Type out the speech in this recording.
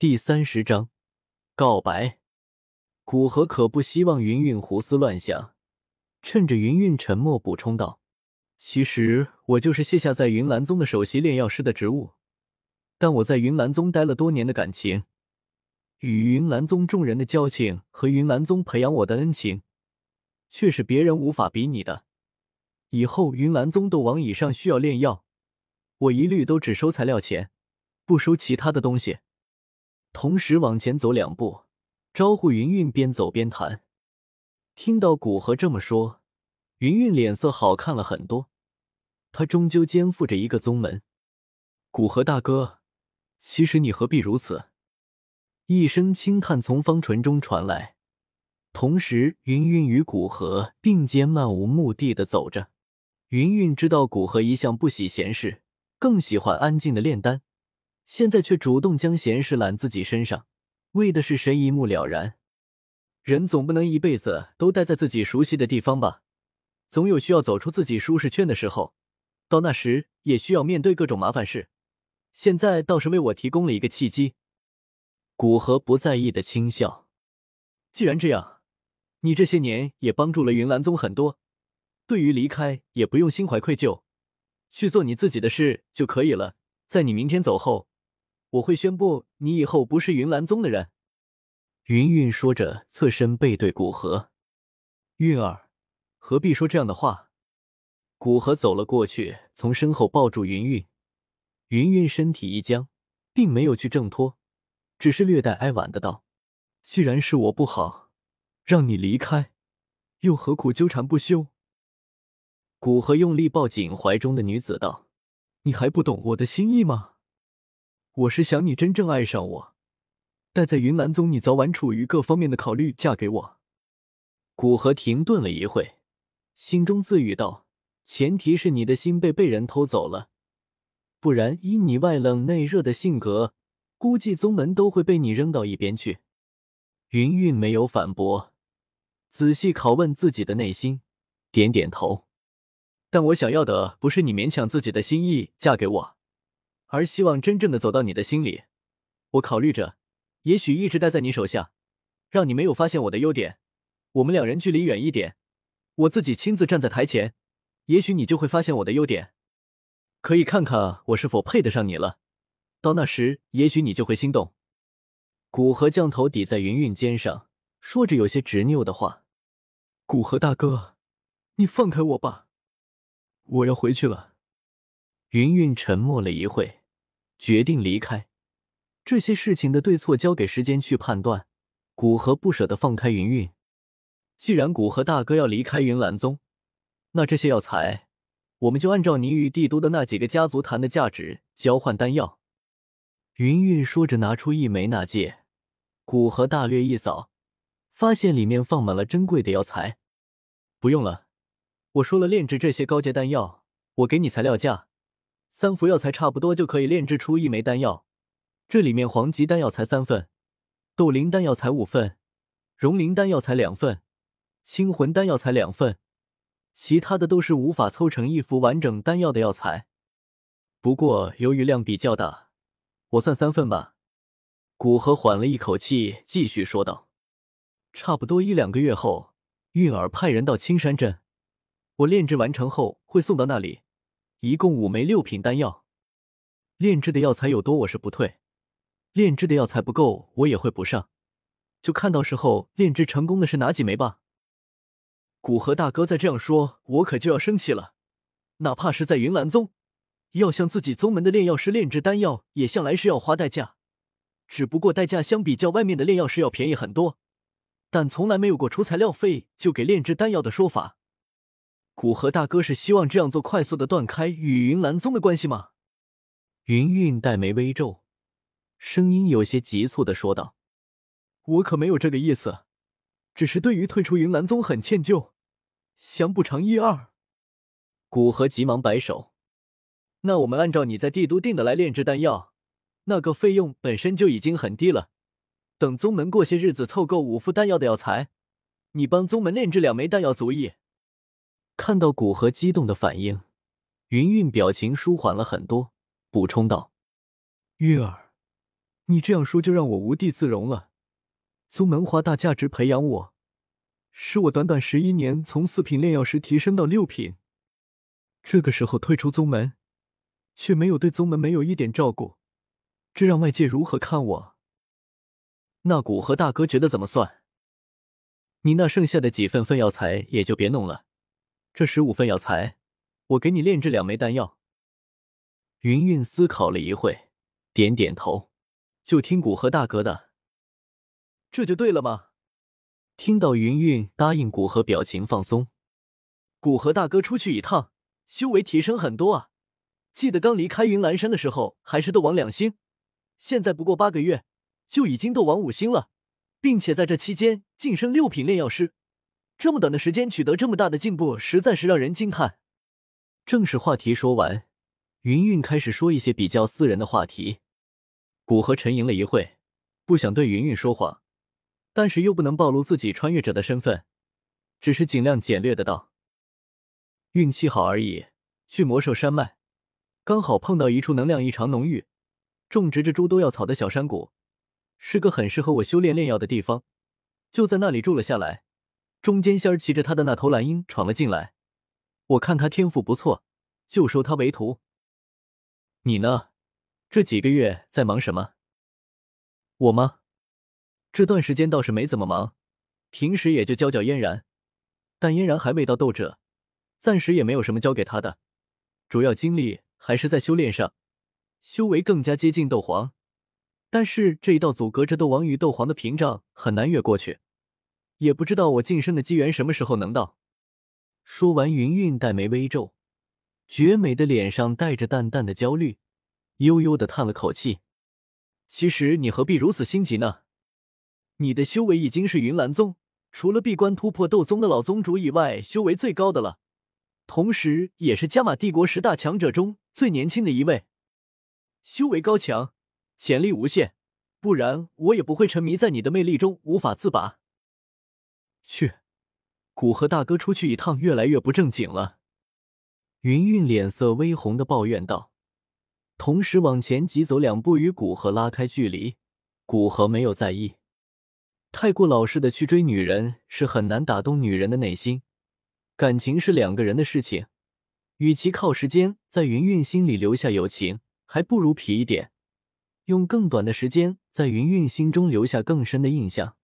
第三十章告白。古河可不希望云云胡思乱想，趁着云云沉默，补充道：“其实我就是卸下在云岚宗的首席炼药师的职务，但我在云岚宗待了多年的感情，与云岚宗众人的交情和云岚宗培养我的恩情，却是别人无法比拟的。以后云岚宗斗王以上需要炼药，我一律都只收材料钱，不收其他的东西。”同时往前走两步。招呼云云边走边谈。听到古河这么说，云云脸色好看了很多。他终究肩负着一个宗门。古河大哥，其实你何必如此？一声轻叹从方唇中传来，同时云云与古河并肩漫无目的的走着。云云知道古河一向不喜闲事，更喜欢安静的炼丹，现在却主动将闲事揽自己身上。为的是谁一目了然。人总不能一辈子都待在自己熟悉的地方吧，总有需要走出自己舒适圈的时候。到那时，也需要面对各种麻烦事。现在倒是为我提供了一个契机。古河不在意的轻笑。既然这样，你这些年也帮助了云岚宗很多，对于离开也不用心怀愧疚，去做你自己的事就可以了。在你明天走后。我会宣布，你以后不是云岚宗的人。”云云说着，侧身背对古河。“韵儿，何必说这样的话？”古河走了过去，从身后抱住云云。云云身体一僵，并没有去挣脱，只是略带哀婉的道：“既然是我不好，让你离开，又何苦纠缠不休？”古河用力抱紧怀中的女子，道：“你还不懂我的心意吗？”我是想你真正爱上我，待在云岚宗，你早晚处于各方面的考虑，嫁给我。古河停顿了一会，心中自语道：“前提是你的心被被人偷走了，不然以你外冷内热的性格，估计宗门都会被你扔到一边去。”云韵没有反驳，仔细拷问自己的内心，点点头。但我想要的不是你勉强自己的心意嫁给我。而希望真正的走到你的心里，我考虑着，也许一直待在你手下，让你没有发现我的优点。我们两人距离远一点，我自己亲自站在台前，也许你就会发现我的优点，可以看看我是否配得上你了。到那时，也许你就会心动。古河将头抵在云云肩上，说着有些执拗的话：“古河大哥，你放开我吧，我要回去了。”云云沉默了一会。决定离开，这些事情的对错交给时间去判断。古河不舍得放开云云，既然古河大哥要离开云岚宗，那这些药材我们就按照你与帝都的那几个家族谈的价值交换丹药。云云说着，拿出一枚纳戒。古河大略一扫，发现里面放满了珍贵的药材。不用了，我说了，炼制这些高阶丹药，我给你材料价。三服药材差不多就可以炼制出一枚丹药，这里面黄级丹药才三份，斗灵丹药才五份，融灵丹药才两份，清魂丹药才两份，其他的都是无法凑成一副完整丹药的药材。不过由于量比较大，我算三份吧。古河缓了一口气，继续说道：“差不多一两个月后，韵儿派人到青山镇，我炼制完成后会送到那里。”一共五枚六品丹药，炼制的药材有多我是不退，炼制的药材不够我也会补上，就看到时候炼制成功的是哪几枚吧。古河大哥再这样说，我可就要生气了。哪怕是在云岚宗，要向自己宗门的炼药师炼制丹药，也向来是要花代价，只不过代价相比较外面的炼药师要便宜很多，但从来没有过出材料费就给炼制丹药的说法。古河大哥是希望这样做快速的断开与云岚宗的关系吗？云韵黛眉微皱，声音有些急促的说道：“我可没有这个意思，只是对于退出云岚宗很歉疚，想补偿一二。”古河急忙摆手：“那我们按照你在帝都定的来炼制丹药，那个费用本身就已经很低了。等宗门过些日子凑够五副丹药的药材，你帮宗门炼制两枚丹药足矣。”看到古河激动的反应，云韵表情舒缓了很多，补充道：“韵儿，你这样说就让我无地自容了。宗门花大价值培养我，使我短短十一年从四品炼药师提升到六品。这个时候退出宗门，却没有对宗门没有一点照顾，这让外界如何看我？那古河大哥觉得怎么算？你那剩下的几份份药材也就别弄了，这十五份药材，我给你炼制两枚丹药。云云思考了一会，点点头，就听古河大哥的，这就对了吗？听到云云答应古河，表情放松。古河大哥出去一趟，修为提升很多啊！记得刚离开云岚山的时候还是斗王两星，现在不过八个月就已经斗王五星了，并且在这期间晋升六品炼药师，这么短的时间取得这么大的进步，实在是让人惊叹。正式话题说完。云云开始说一些比较私人的话题，古河沉吟了一会，不想对云云说谎，但是又不能暴露自己穿越者的身份，只是尽量简略的道：“运气好而已，去魔兽山脉，刚好碰到一处能量异常浓郁、种植着诸多药草的小山谷，是个很适合我修炼炼药的地方，就在那里住了下来。中间仙儿骑着他的那头蓝鹰闯了进来，我看他天赋不错，就收他为徒。”你呢？这几个月在忙什么？我吗？这段时间倒是没怎么忙，平时也就教教嫣然，但嫣然还未到斗者，暂时也没有什么教给他的，主要精力还是在修炼上，修为更加接近斗皇。但是这一道阻隔着斗王与斗皇的屏障很难越过去，也不知道我晋升的机缘什么时候能到。说完，云云黛眉微皱。绝美的脸上带着淡淡的焦虑，悠悠的叹了口气。其实你何必如此心急呢？你的修为已经是云岚宗除了闭关突破斗宗的老宗主以外修为最高的了，同时也是加玛帝国十大强者中最年轻的一位，修为高强，潜力无限，不然我也不会沉迷在你的魅力中无法自拔。去，古河大哥出去一趟，越来越不正经了。云云脸色微红的抱怨道，同时往前急走两步，与古河拉开距离。古河没有在意，太过老实的去追女人是很难打动女人的内心。感情是两个人的事情，与其靠时间在云云心里留下友情，还不如皮一点，用更短的时间在云云心中留下更深的印象。